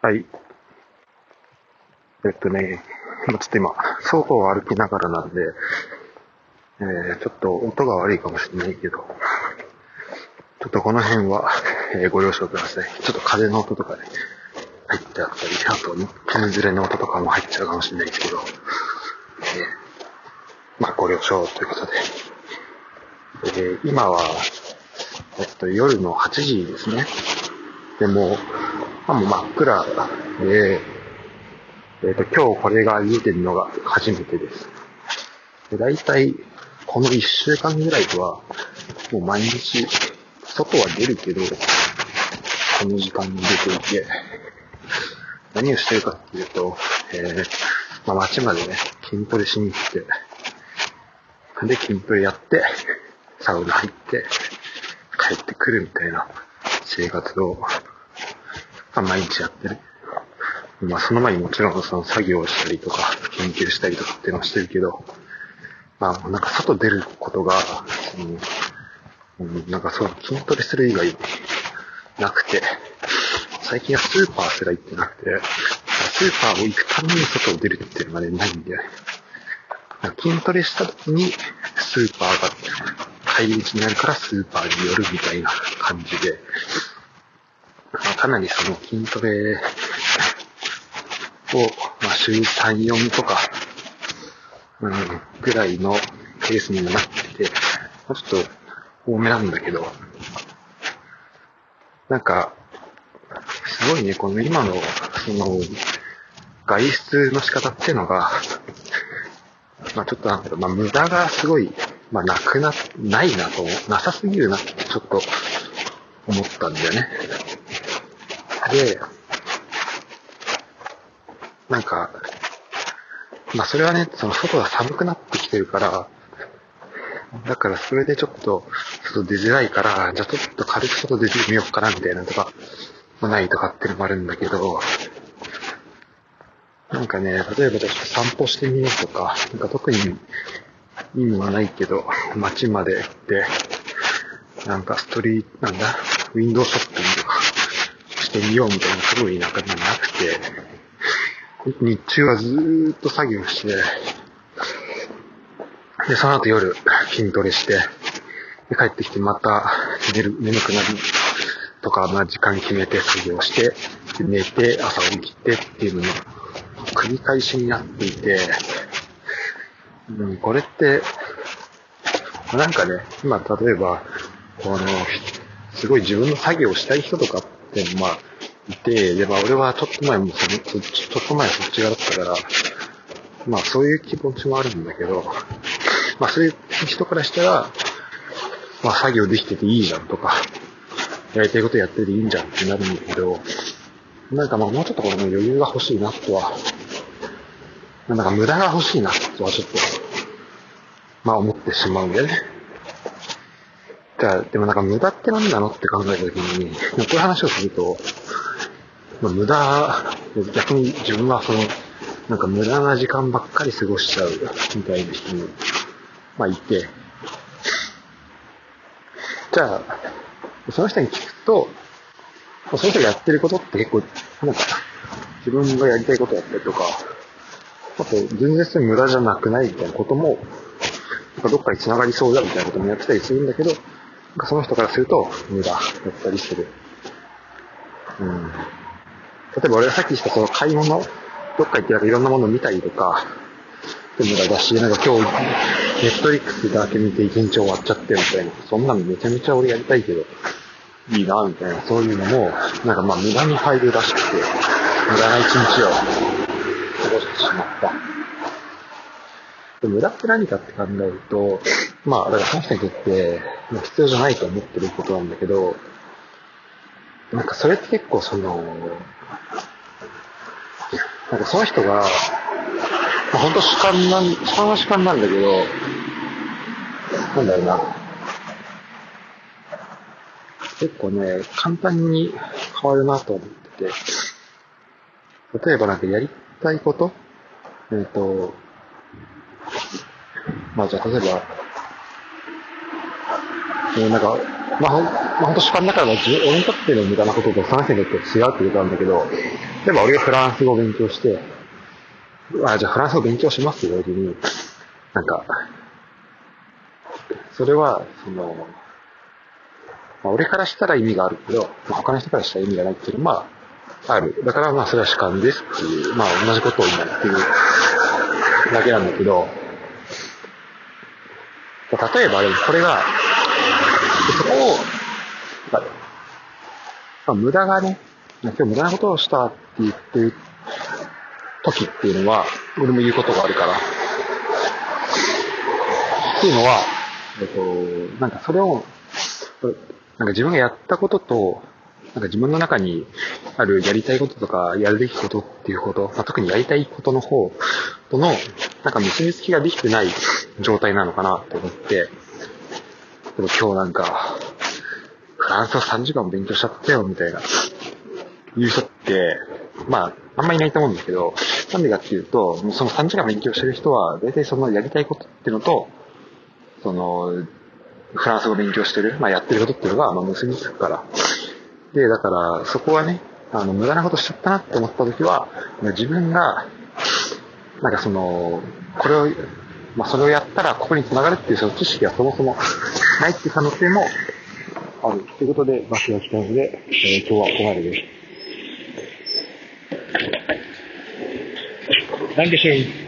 はい。えっとね、ちょっと今、外を歩きながらなんで、えー、ちょっと音が悪いかもしれないけど、ちょっとこの辺は、えーご了承ください。ちょっと風の音とかね、入っちゃったり、あと、金ずれの音とかも入っちゃうかもしれないですけど、えーまあご了承ということで、えー今は、えっと、夜の8時ですね。でも、まあ、もう真っ暗で、えっ、と、今日これが見てるのが初めてです。で大体、この1週間ぐらいは、もう毎日、外は出るけど、この時間に出ていて、何をしてるかっていうと、えー、まあ、街までね、筋トレしに行って、で、筋トレやって、サウナ入って、帰ってくるみたいな生活を、まあ、毎日やってる。まあ、その前にもちろんその作業をしたりとか、研究したりとかっていうのをしてるけど、まあ、なんか外出ることが、そのうんなんかそう、筋トレする以外なくて、最近はスーパーすら行ってなくて、スーパーを行くために外を出るっていうのがね、ないんだよね。なんか筋トレした時にスーパーが帰り道にあるからスーパーに寄るみたいな感じで、まあ、かなりその筋トレを、まあ、週3、4とか、うん、ぐらいのペースにもなってて、ちょっと多めなんだけど、なんか、すごいね、この今の、その、外出の仕方っていうのが、まあちょっとなんだろう、まあ無駄がすごい、まあなくな、ないなと、なさすぎるなってちょっと思ったんだよね。で、なんか、まあそれはね、その外が寒くなってきてるから、だからそれでちょっと外出づらいから、じゃあちょっと軽く外出てみようかなみたいなとか、まあないとかっていうのもあるんだけど、なんかね、例えばちょっと散歩してみようとか、なんか特に意味はないけど、街まで行って、なんかストリート、なんだ、ウィンドウショッピングとかしてみようみたいなすごいなんかなくて、日中はずーっと作業して、で、その後夜筋トレして、で、帰ってきてまた寝る、眠くなるとか、まあ時間決めて作業して、寝て、朝起きてっていうのの繰り返しになっていて、うん、これって、なんかね、今例えば、この、すごい自分の作業をしたい人とかって、まあ、いて、で、まあ俺はちょっと前もその、そちょっと前そっち側だったから、まあそういう気持ちもあるんだけど、まあそういう人からしたら、まあ作業できてていいじゃんとか、やりたいことやってていいんじゃんってなるんだけど、なんかまあもうちょっとこの余裕が欲しいなとは、なんか無駄が欲しいなとはちょっと、まあ思ってしまうんだよね。じゃあ、でもなんか無駄って何なのって考えたときに、こういう話をすると、まあ、無駄、逆に自分はその、なんか無駄な時間ばっかり過ごしちゃうみたいな人も、まあいて、じゃあ、その人に聞くと、その人がやってることって結構、なんか、自分がやりたいことやったりとか、あと、全然無駄じゃなくないみたいなことも、なんかどっかに繋がりそうだみたいなこともやってたりするんだけど、その人からすると無駄だったりする。うん。例えば俺がさっきしたその買い物、どっか行ってなんかいろんなものを見たりとか、で無駄だし、なんか今日、ネットリックスだけ見て一日終わっちゃってみたいな、そんなのめちゃめちゃ俺やりたいけど、いいな、みたいな、そういうのも、なんかまあ無駄に入るらしくて、無駄な一日を過ごしてしまった。で無駄って何かって考えると、まあ、だからその人にとって、まあ必要じゃないと思ってることなんだけど、なんかそれって結構その、なんかその人が、まあ、本当主観なん、主観は主観なんだけど、なんだろうな。結構ね、簡単に変わるなと思ってて、例えばなんかやりたいこと？えっ、と、まあじゃあ例えば、えーなんか、まあ、ほん、まあ、ほんと主観だから、自分、俺にとっての無駄なことと3世にとって違うってことなんだけど、例えば俺がフランス語を勉強して、あ、じゃあフランス語を勉強しますって言われるに、なんか、それは、その、まあ、俺からしたら意味があるけど、まあ、他の人からしたら意味がないっていうのは、まあ、ある。だからまあそれは主観ですっていう、まあ同じことを今言ってるだけなんだけど、例えばこれが、そこを、なんかまあ、無駄がね、今日無駄なことをしたって言ってる時っていうのは、俺も言うことがあるから。っていうのは、えっと、なんかそれを、なんか自分がやったことと、なんか自分の中にあるやりたいこととか、やるべきことっていうこと、まあ、特にやりたいことの方との、なんか結びつきができてない状態なのかなって思って、でも今日なんか、フランスを3時間も勉強しちゃったよ、みたいな、言う人って、まあ、あんまいないと思うんだけど、なんでかっていうと、もうその3時間勉強してる人は、大体そのやりたいことっていうのと、その、フランス語勉強してる、まあやってることっていうのが、まあ結びつくから。で、だから、そこはね、あの、無駄なことしちゃったなって思った時は、自分が、なんかその、これを、まあそれをやったらここに繋がるっていうその知識がそもそもないっていう可能性もある。ということで、バスが来たので、えー、今日はここまでです。Dankeschön.